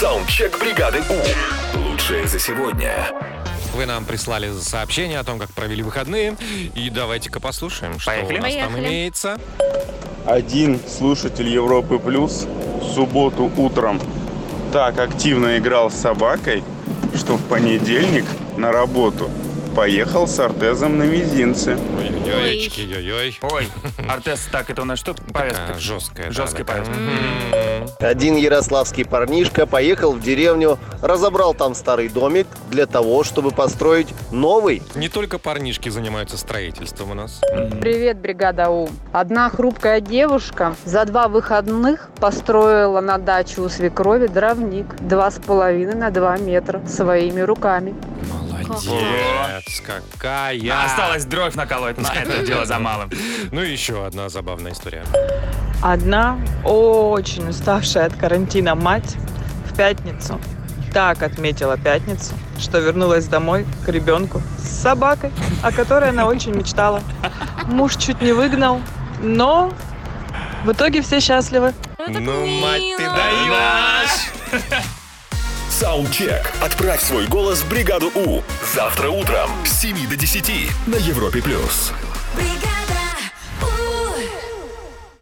Саундчек бригады У. Лучшее за сегодня. Вы нам прислали сообщение о том, как провели выходные. И давайте-ка послушаем, что Поехали. у нас там Поехали. имеется. Один слушатель Европы Плюс в субботу утром так активно играл с собакой, что в понедельник на работу поехал с ортезом на мизинце. Ой-ой-ой, ой-ой. Ой, Артес, так, это у нас что? Повестка. Жесткая. да, Жесткая такая. повестка. М. Один ярославский парнишка поехал в деревню, разобрал там старый домик для того, чтобы построить новый. Не только парнишки занимаются строительством у нас. Привет, бригада У. Одна хрупкая девушка за два выходных построила на даче у свекрови дровник два с половиной на два метра своими руками. Молодец, какая. Осталось дровь наколоть, на это дело за малым. Ну и еще одна забавная история. Одна очень уставшая от карантина мать в пятницу так отметила пятницу, что вернулась домой к ребенку с собакой, о которой она очень мечтала. Муж чуть не выгнал, но в итоге все счастливы. Ну, мать ты даешь! Саундчек. Отправь свой голос в бригаду У. Завтра утром с 7 до 10 на Европе+. плюс. бригада.